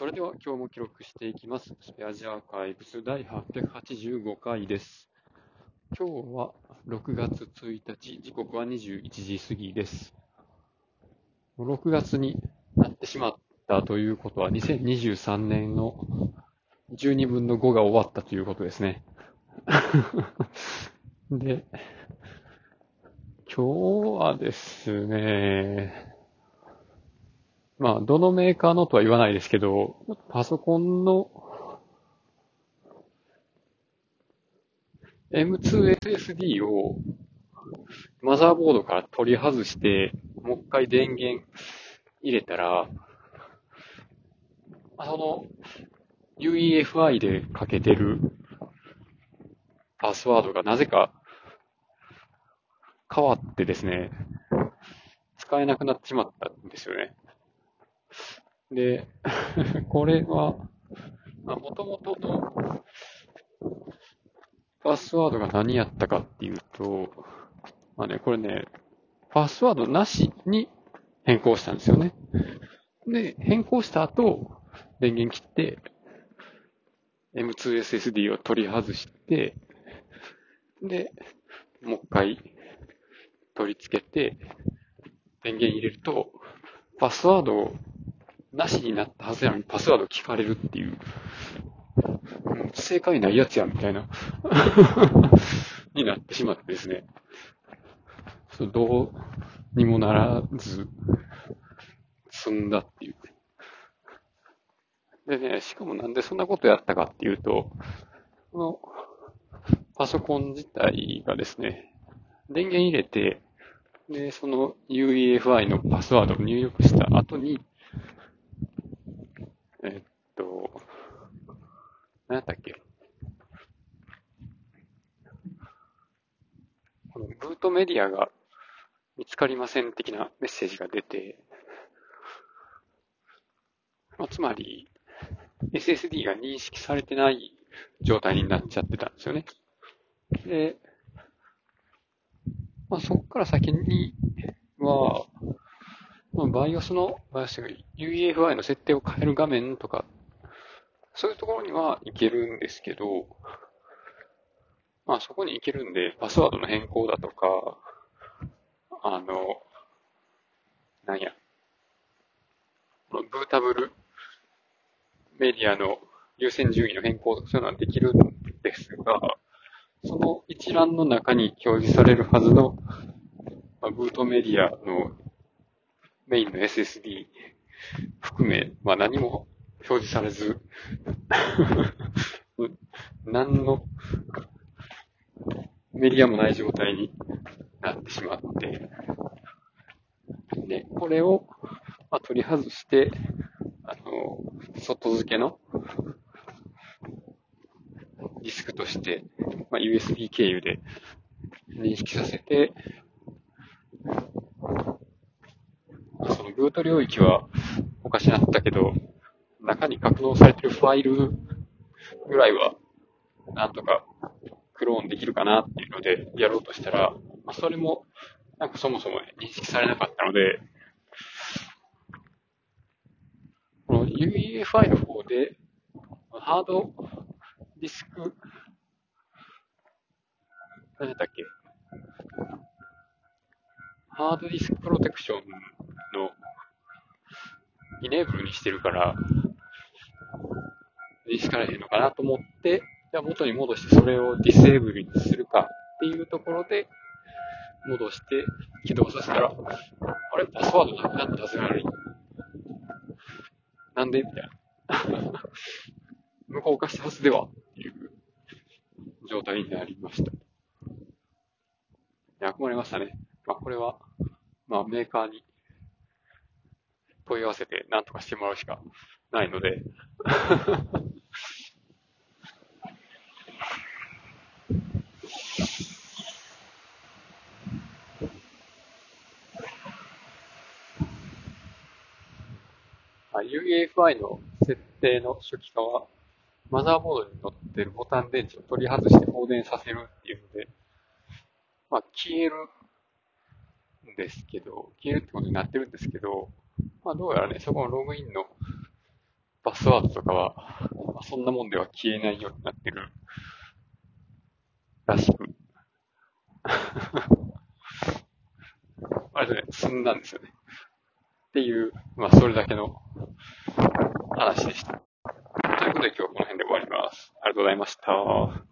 それでは今日も記録していきます。スペアジアーカイブス第885回です。今日は6月1日、時刻は21時過ぎです。6月になってしまったということは、2023年の12分の5が終わったということですね。で、今日はですね、まあ、どのメーカーのとは言わないですけど、パソコンの M2 SSD をマザーボードから取り外して、もう一回電源入れたら、その UEFI でかけてるパスワードがなぜか変わってですね、使えなくなってしまったんですよね。で、これは、まあ、元々のパスワードが何やったかっていうと、まあね、これね、パスワードなしに変更したんですよね。で、変更した後、電源切って、M2SSD を取り外して、で、もう一回取り付けて、電源入れると、パスワードをなしになったはずなのにパスワード聞かれるっていう、うん正解ないやつや、みたいな、になってしまってですね。そうどうにもならず、済んだっていう。でね、しかもなんでそんなことやったかっていうと、このパソコン自体がですね、電源入れて、で、その UEFI のパスワードを入力した後に、えっと、何やったっけこのブートメディアが見つかりません的なメッセージが出て、まあ、つまり SSD が認識されてない状態になっちゃってたんですよね。で、まあ、そこから先には、まあ、BIOS の、BIOS というか UEFI の設定を変える画面とか、そういうところにはいけるんですけど、まあそこに行けるんで、パスワードの変更だとか、あの、なんや、このブータブルメディアの優先順位の変更とかそういうのはできるんですが、その一覧の中に表示されるはずの、まあ、ブートメディアのメインの SSD 含め、まあ何も表示されず、何のメディアもない状態になってしまって、で、これを、まあ、取り外して、あの、外付けのディスクとして、まあ、USB 経由で認識させて、そのブート領域はおかしなったけど、中に格納されてるファイルぐらいは、なんとかクローンできるかなっていうのでやろうとしたら、まあ、それも、なんかそもそも、認識されなかったので、この UEFI の方で、ハードディスク、何だっけ？ハードディスクプロテクションイネーブルにしてるから、認識されへんのかなと思って、じゃあ元に戻してそれをディセーブルにするかっていうところで、戻して起動させたら、あれ？パスワードなくなったはずなのに。なんで？みたいな。無効化したはずではっていう状態になりました。いや、困りましたね。まあこれは、まあメーカーに問い合わせて何とかしてもらうしかないので、UEFI の設定の初期化は、マザーボードに載ってるボタン電池を取り外して放電させるっていうので、まあ消えるんですけど、消えるってことになってるんですけど、まあどうやらね、そこのログインのパスワードとかは、まあ、そんなもんでは消えないようになってるらしく。あれで、ね、済んだんですよね。っていう、まあ、それだけの話でした。ということで今日はこの辺で終わります。ありがとうございました。